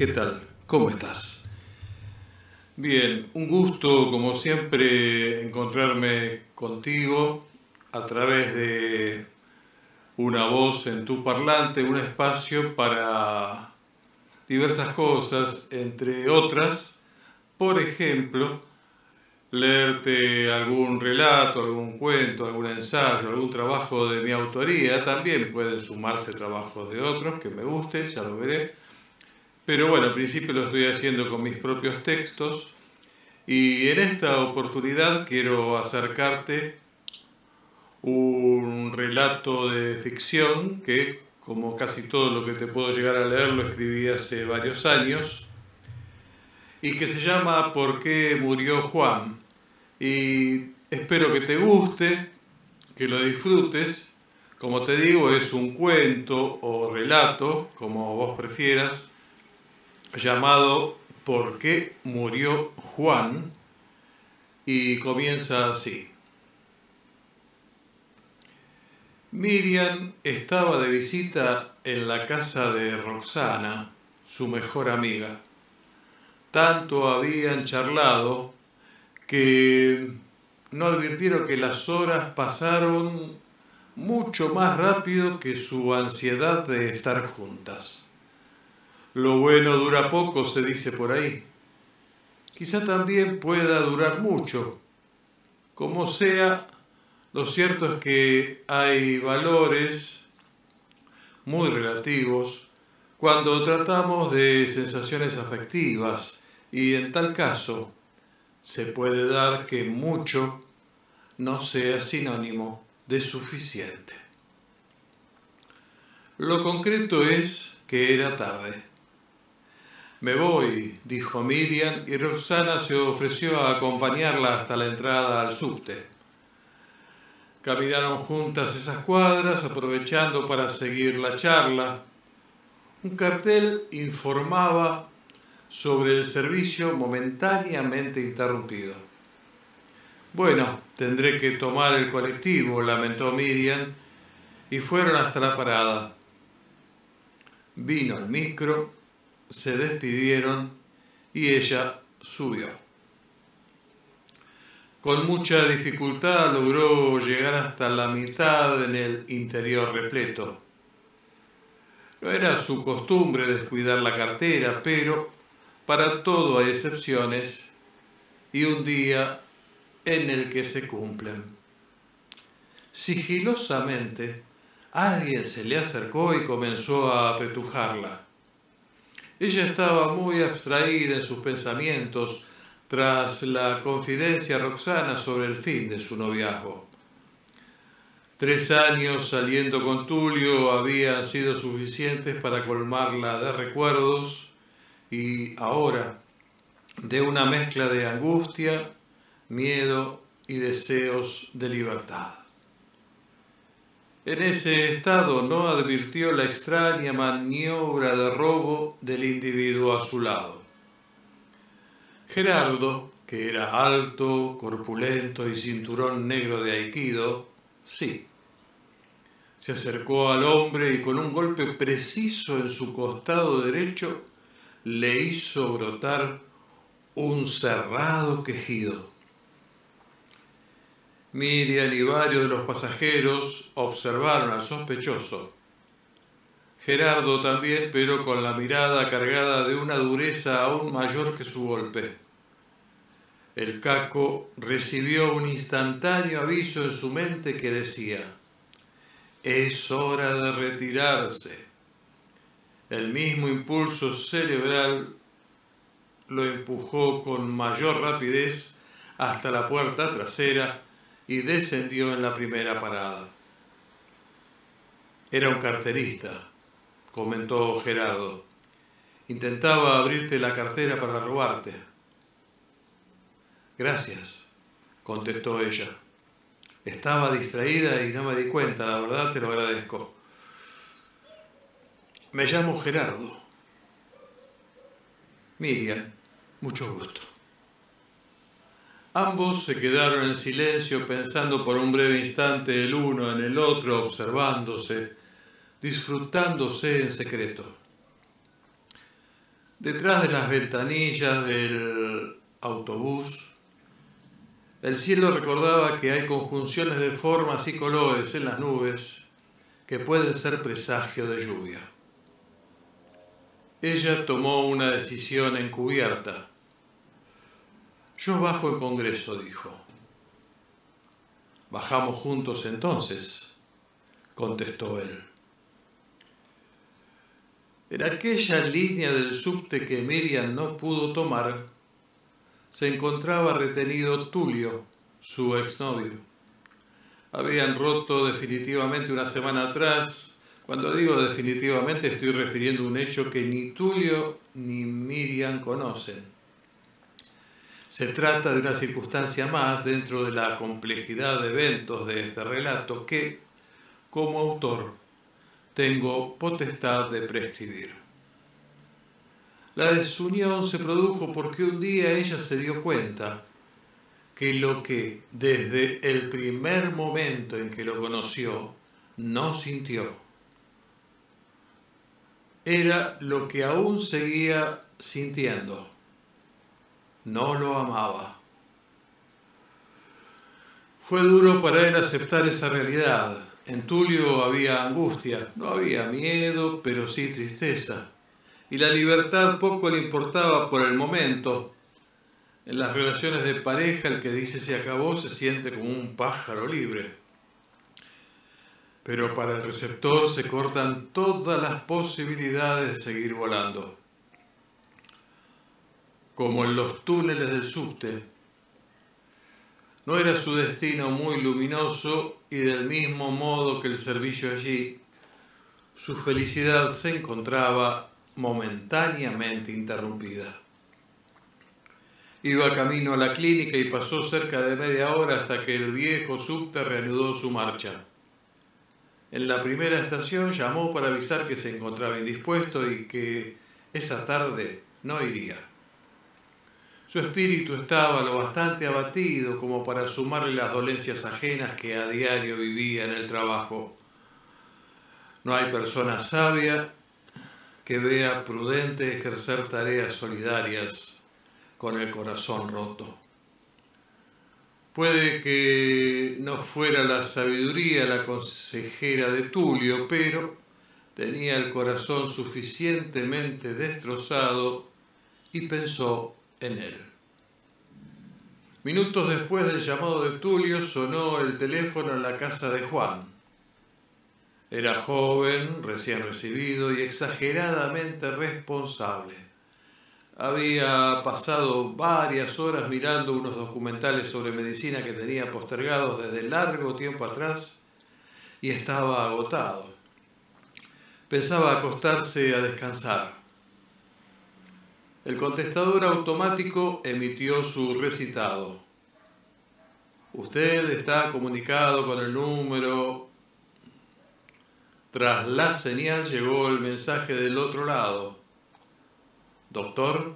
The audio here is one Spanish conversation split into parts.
¿qué tal? ¿Cómo estás? Bien, un gusto como siempre encontrarme contigo a través de una voz en tu parlante, un espacio para diversas cosas, entre otras, por ejemplo, leerte algún relato, algún cuento, algún ensayo, algún trabajo de mi autoría, también pueden sumarse trabajos de otros que me gusten, ya lo veré. Pero bueno, al principio lo estoy haciendo con mis propios textos y en esta oportunidad quiero acercarte un relato de ficción que, como casi todo lo que te puedo llegar a leer, lo escribí hace varios años y que se llama ¿Por qué murió Juan? Y espero que te guste, que lo disfrutes. Como te digo, es un cuento o relato, como vos prefieras, llamado ¿Por qué murió Juan? Y comienza así. Miriam estaba de visita en la casa de Roxana, su mejor amiga. Tanto habían charlado que no advirtieron que las horas pasaron mucho más rápido que su ansiedad de estar juntas. Lo bueno dura poco, se dice por ahí. Quizá también pueda durar mucho. Como sea, lo cierto es que hay valores muy relativos cuando tratamos de sensaciones afectivas y en tal caso se puede dar que mucho no sea sinónimo de suficiente. Lo concreto es que era tarde. Me voy, dijo Miriam, y Roxana se ofreció a acompañarla hasta la entrada al subte. Caminaron juntas esas cuadras, aprovechando para seguir la charla. Un cartel informaba sobre el servicio momentáneamente interrumpido. Bueno, tendré que tomar el colectivo, lamentó Miriam, y fueron hasta la parada. Vino el micro, se despidieron y ella subió. Con mucha dificultad logró llegar hasta la mitad en el interior repleto. No era su costumbre descuidar la cartera, pero para todo hay excepciones y un día en el que se cumplen. Sigilosamente, alguien se le acercó y comenzó a apretujarla. Ella estaba muy abstraída en sus pensamientos tras la confidencia Roxana sobre el fin de su noviazgo. Tres años saliendo con Tulio habían sido suficientes para colmarla de recuerdos y ahora de una mezcla de angustia, miedo y deseos de libertad. En ese estado no advirtió la extraña maniobra de robo del individuo a su lado. Gerardo, que era alto, corpulento y cinturón negro de aikido, sí. Se acercó al hombre y con un golpe preciso en su costado derecho le hizo brotar un cerrado quejido. Miriam y varios de los pasajeros observaron al sospechoso. Gerardo también, pero con la mirada cargada de una dureza aún mayor que su golpe. El caco recibió un instantáneo aviso en su mente que decía, es hora de retirarse. El mismo impulso cerebral lo empujó con mayor rapidez hasta la puerta trasera y descendió en la primera parada. Era un carterista, comentó Gerardo. Intentaba abrirte la cartera para robarte. Gracias, contestó ella. Estaba distraída y no me di cuenta, la verdad te lo agradezco. Me llamo Gerardo. Miriam, mucho gusto. Ambos se quedaron en silencio pensando por un breve instante el uno en el otro, observándose, disfrutándose en secreto. Detrás de las ventanillas del autobús, el cielo recordaba que hay conjunciones de formas y colores en las nubes que pueden ser presagio de lluvia. Ella tomó una decisión encubierta. Yo bajo el Congreso, dijo. Bajamos juntos entonces, contestó él. En aquella línea del subte que Miriam no pudo tomar, se encontraba retenido Tulio, su exnovio. Habían roto definitivamente una semana atrás. Cuando digo definitivamente estoy refiriendo a un hecho que ni Tulio ni Miriam conocen. Se trata de una circunstancia más dentro de la complejidad de eventos de este relato que, como autor, tengo potestad de prescribir. La desunión se produjo porque un día ella se dio cuenta que lo que desde el primer momento en que lo conoció no sintió era lo que aún seguía sintiendo. No lo amaba. Fue duro para él aceptar esa realidad. En Tulio había angustia, no había miedo, pero sí tristeza y la libertad poco le importaba por el momento. En las relaciones de pareja el que dice se acabó se siente como un pájaro libre. Pero para el receptor se cortan todas las posibilidades de seguir volando. Como en los túneles del subte. No era su destino muy luminoso y del mismo modo que el servicio allí, su felicidad se encontraba momentáneamente interrumpida. Iba camino a la clínica y pasó cerca de media hora hasta que el viejo subte reanudó su marcha. En la primera estación llamó para avisar que se encontraba indispuesto y que esa tarde no iría. Su espíritu estaba lo bastante abatido como para sumarle las dolencias ajenas que a diario vivía en el trabajo. No hay persona sabia que vea prudente ejercer tareas solidarias con el corazón roto. Puede que no fuera la sabiduría la consejera de Tulio, pero tenía el corazón suficientemente destrozado y pensó en él. Minutos después del llamado de Tulio sonó el teléfono en la casa de Juan. Era joven, recién recibido y exageradamente responsable. Había pasado varias horas mirando unos documentales sobre medicina que tenía postergados desde largo tiempo atrás y estaba agotado. Pensaba acostarse a descansar. El contestador automático emitió su recitado. Usted está comunicado con el número tras la señal llegó el mensaje del otro lado. Doctor,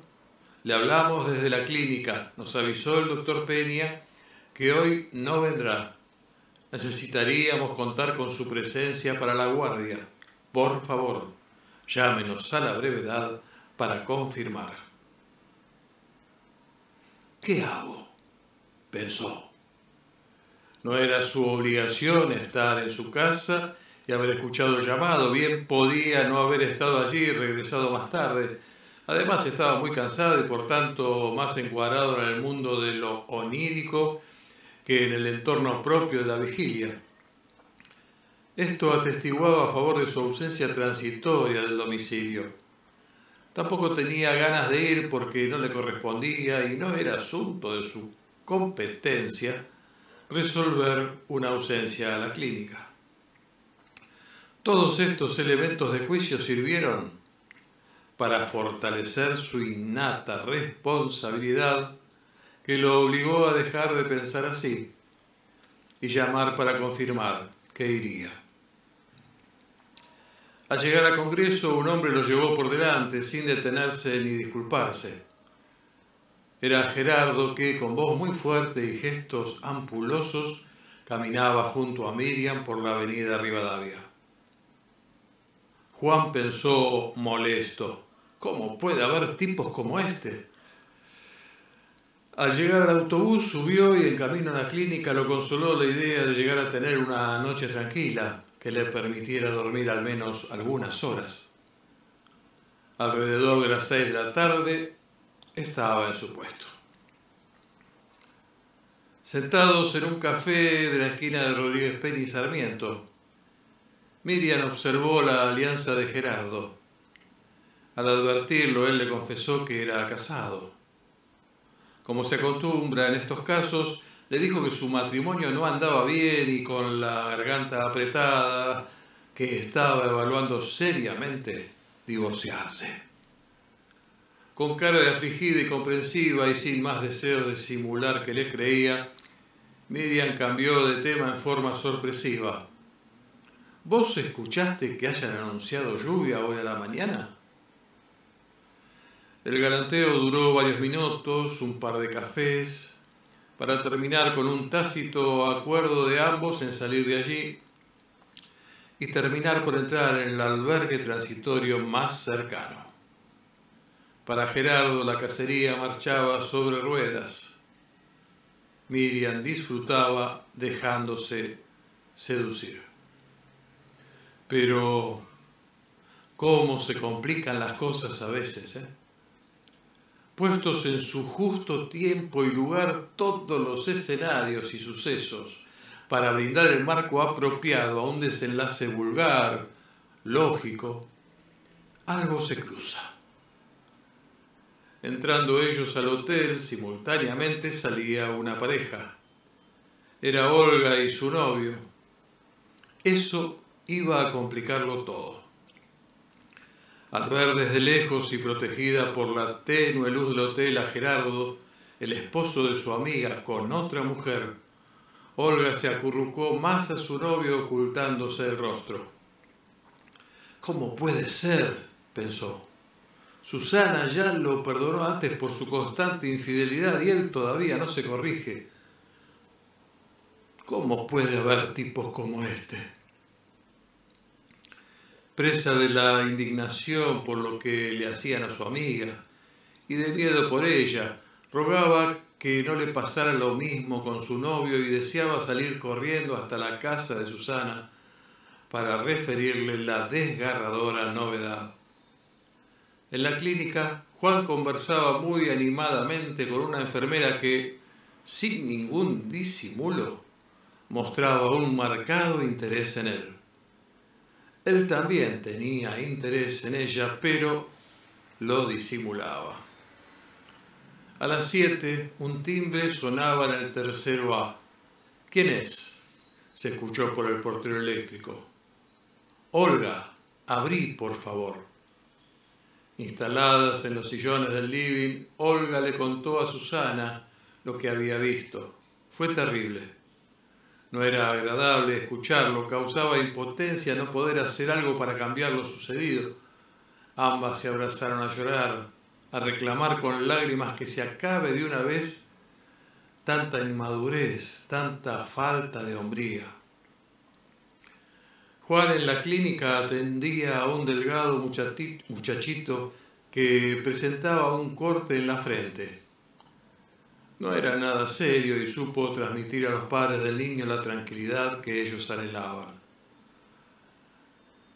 le hablamos desde la clínica. Nos avisó el doctor Peña que hoy no vendrá. Necesitaríamos contar con su presencia para la guardia. Por favor, llámenos a la brevedad para confirmar. ¿Qué hago? pensó. No era su obligación estar en su casa y haber escuchado el llamado. Bien podía no haber estado allí y regresado más tarde. Además estaba muy cansado y por tanto más encuadrado en el mundo de lo onírico que en el entorno propio de la vigilia. Esto atestiguaba a favor de su ausencia transitoria del domicilio. Tampoco tenía ganas de ir porque no le correspondía y no era asunto de su competencia resolver una ausencia a la clínica. Todos estos elementos de juicio sirvieron para fortalecer su innata responsabilidad que lo obligó a dejar de pensar así y llamar para confirmar que iría. Al llegar al Congreso, un hombre lo llevó por delante sin detenerse ni disculparse. Era Gerardo que, con voz muy fuerte y gestos ampulosos, caminaba junto a Miriam por la avenida Rivadavia. Juan pensó molesto. ¿Cómo puede haber tipos como este? Al llegar al autobús subió y en camino a la clínica lo consoló la idea de llegar a tener una noche tranquila que le permitiera dormir al menos algunas horas. Alrededor de las seis de la tarde estaba en su puesto. Sentados en un café de la esquina de Rodríguez Peña y Sarmiento, Miriam observó la alianza de Gerardo. Al advertirlo, él le confesó que era casado. Como se acostumbra en estos casos, le dijo que su matrimonio no andaba bien y con la garganta apretada, que estaba evaluando seriamente divorciarse. Con cara de afligida y comprensiva y sin más deseo de simular que le creía, Miriam cambió de tema en forma sorpresiva. ¿Vos escuchaste que hayan anunciado lluvia hoy a la mañana? El galanteo duró varios minutos, un par de cafés, para terminar con un tácito acuerdo de ambos en salir de allí y terminar por entrar en el albergue transitorio más cercano. Para Gerardo la cacería marchaba sobre ruedas. Miriam disfrutaba dejándose seducir. Pero, ¿cómo se complican las cosas a veces? Eh? Puestos en su justo tiempo y lugar todos los escenarios y sucesos para brindar el marco apropiado a un desenlace vulgar, lógico, algo se cruza. Entrando ellos al hotel, simultáneamente salía una pareja. Era Olga y su novio. Eso iba a complicarlo todo. Al ver desde lejos y protegida por la tenue luz del hotel a Gerardo, el esposo de su amiga, con otra mujer, Olga se acurrucó más a su novio ocultándose el rostro. ¿Cómo puede ser? pensó. Susana ya lo perdonó antes por su constante infidelidad y él todavía no se corrige. ¿Cómo puede haber tipos como este? Presa de la indignación por lo que le hacían a su amiga y de miedo por ella, rogaba que no le pasara lo mismo con su novio y deseaba salir corriendo hasta la casa de Susana para referirle la desgarradora novedad. En la clínica, Juan conversaba muy animadamente con una enfermera que, sin ningún disimulo, mostraba un marcado interés en él. Él también tenía interés en ella, pero lo disimulaba. A las siete, un timbre sonaba en el tercero A. ¿Quién es? se escuchó por el portero eléctrico. Olga, abrí, por favor. Instaladas en los sillones del living, Olga le contó a Susana lo que había visto. Fue terrible. No era agradable escucharlo, causaba impotencia no poder hacer algo para cambiar lo sucedido. Ambas se abrazaron a llorar, a reclamar con lágrimas que se acabe de una vez tanta inmadurez, tanta falta de hombría. Juan en la clínica atendía a un delgado muchachito que presentaba un corte en la frente. No era nada serio y supo transmitir a los padres del niño la tranquilidad que ellos anhelaban.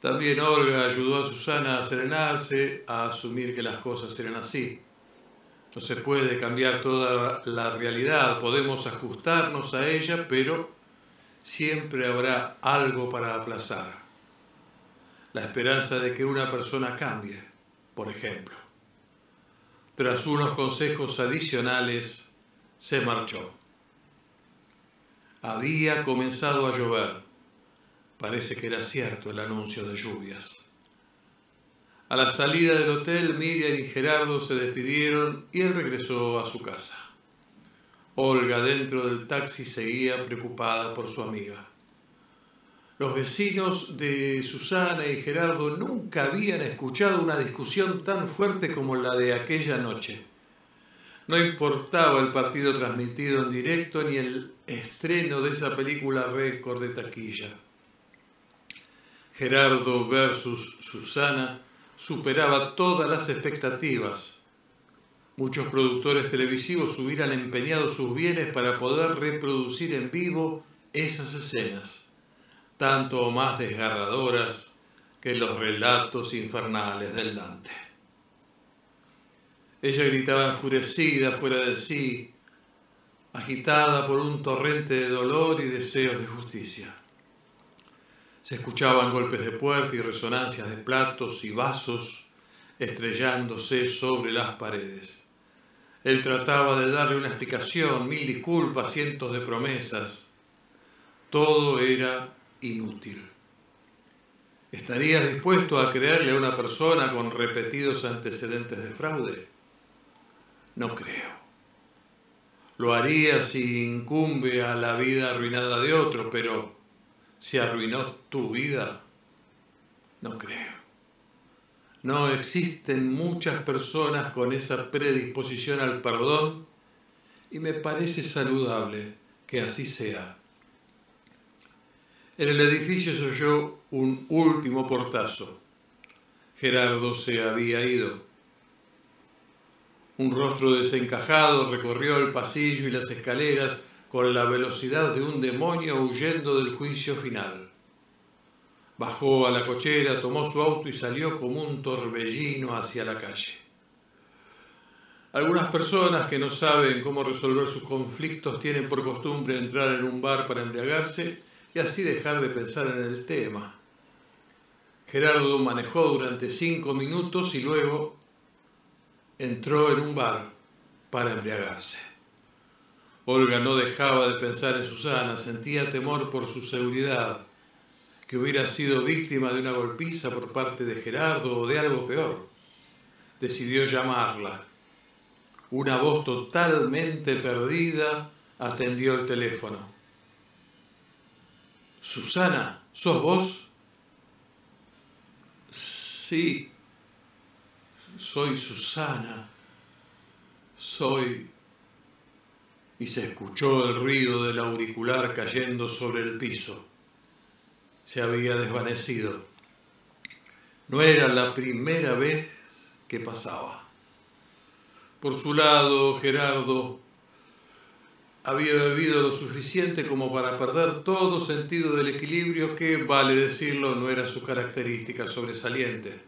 También Olga ayudó a Susana a serenarse, a asumir que las cosas eran así. No se puede cambiar toda la realidad, podemos ajustarnos a ella, pero siempre habrá algo para aplazar. La esperanza de que una persona cambie, por ejemplo. Tras unos consejos adicionales, se marchó. Había comenzado a llover. Parece que era cierto el anuncio de lluvias. A la salida del hotel, Miriam y Gerardo se despidieron y él regresó a su casa. Olga dentro del taxi seguía preocupada por su amiga. Los vecinos de Susana y Gerardo nunca habían escuchado una discusión tan fuerte como la de aquella noche. No importaba el partido transmitido en directo ni el estreno de esa película récord de taquilla. Gerardo versus Susana superaba todas las expectativas. Muchos productores televisivos hubieran empeñado sus bienes para poder reproducir en vivo esas escenas, tanto o más desgarradoras que los relatos infernales del Dante. Ella gritaba enfurecida, fuera de sí, agitada por un torrente de dolor y deseos de justicia. Se escuchaban golpes de puerta y resonancias de platos y vasos estrellándose sobre las paredes. Él trataba de darle una explicación, mil disculpas, cientos de promesas. Todo era inútil. ¿Estarías dispuesto a creerle a una persona con repetidos antecedentes de fraude? No creo. Lo haría si incumbe a la vida arruinada de otro, pero si arruinó tu vida, no creo. No existen muchas personas con esa predisposición al perdón y me parece saludable que así sea. En el edificio se oyó un último portazo. Gerardo se había ido. Un rostro desencajado recorrió el pasillo y las escaleras con la velocidad de un demonio huyendo del juicio final. Bajó a la cochera, tomó su auto y salió como un torbellino hacia la calle. Algunas personas que no saben cómo resolver sus conflictos tienen por costumbre entrar en un bar para embriagarse y así dejar de pensar en el tema. Gerardo manejó durante cinco minutos y luego entró en un bar para embriagarse. Olga no dejaba de pensar en Susana, sentía temor por su seguridad, que hubiera sido víctima de una golpiza por parte de Gerardo o de algo peor. Decidió llamarla. Una voz totalmente perdida atendió el teléfono. Susana, ¿sos vos? Sí, soy Susana, soy... Y se escuchó el ruido del auricular cayendo sobre el piso. Se había desvanecido. No era la primera vez que pasaba. Por su lado, Gerardo había bebido lo suficiente como para perder todo sentido del equilibrio que, vale decirlo, no era su característica sobresaliente.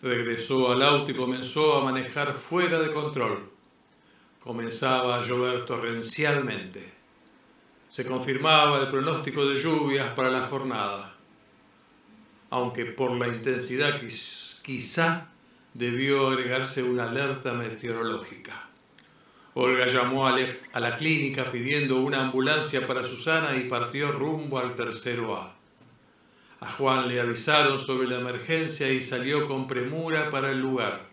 Regresó al auto y comenzó a manejar fuera de control. Comenzaba a llover torrencialmente. Se confirmaba el pronóstico de lluvias para la jornada, aunque por la intensidad quizá debió agregarse una alerta meteorológica. Olga llamó a la clínica pidiendo una ambulancia para Susana y partió rumbo al tercero A. A Juan le avisaron sobre la emergencia y salió con premura para el lugar.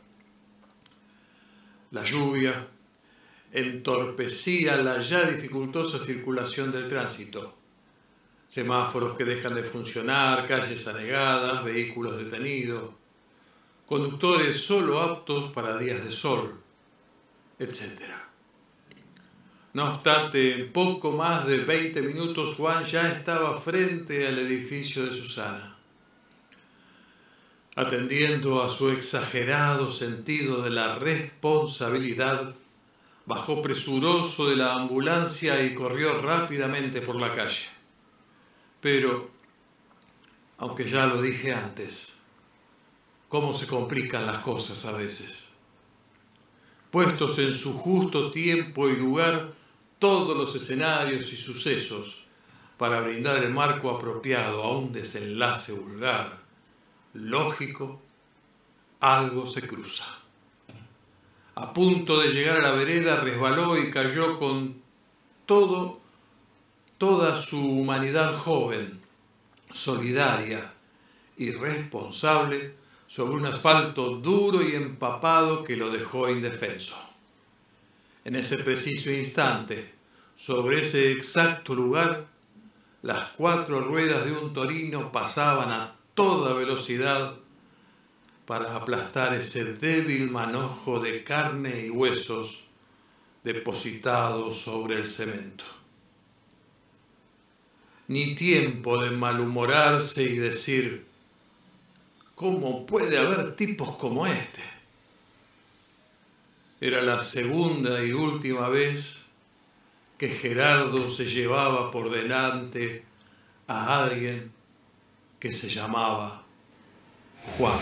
La lluvia entorpecía la ya dificultosa circulación del tránsito. Semáforos que dejan de funcionar, calles anegadas, vehículos detenidos, conductores solo aptos para días de sol, etc. No obstante, en poco más de 20 minutos Juan ya estaba frente al edificio de Susana. Atendiendo a su exagerado sentido de la responsabilidad, bajó presuroso de la ambulancia y corrió rápidamente por la calle. Pero, aunque ya lo dije antes, cómo se complican las cosas a veces. Puestos en su justo tiempo y lugar, todos los escenarios y sucesos para brindar el marco apropiado a un desenlace vulgar, lógico, algo se cruza. A punto de llegar a la vereda, resbaló y cayó con todo, toda su humanidad joven, solidaria y responsable sobre un asfalto duro y empapado que lo dejó indefenso. En ese preciso instante, sobre ese exacto lugar, las cuatro ruedas de un torino pasaban a toda velocidad para aplastar ese débil manojo de carne y huesos depositados sobre el cemento. Ni tiempo de malhumorarse y decir, ¿Cómo puede haber tipos como este? Era la segunda y última vez que Gerardo se llevaba por delante a alguien que se llamaba Juan.